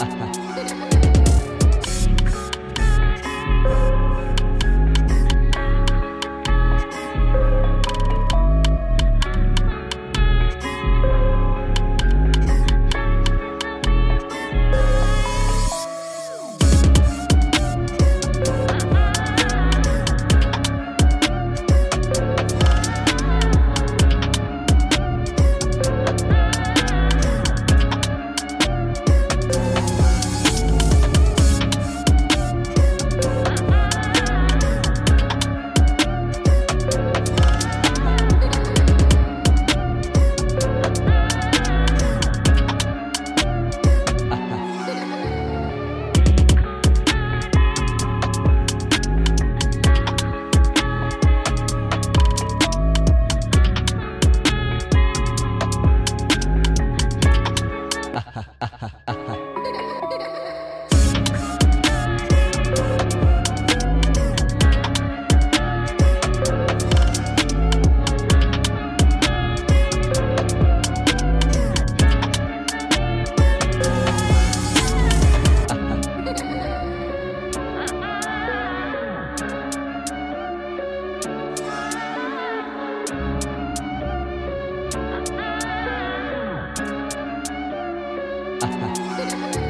At. ha ha ha 拜拜。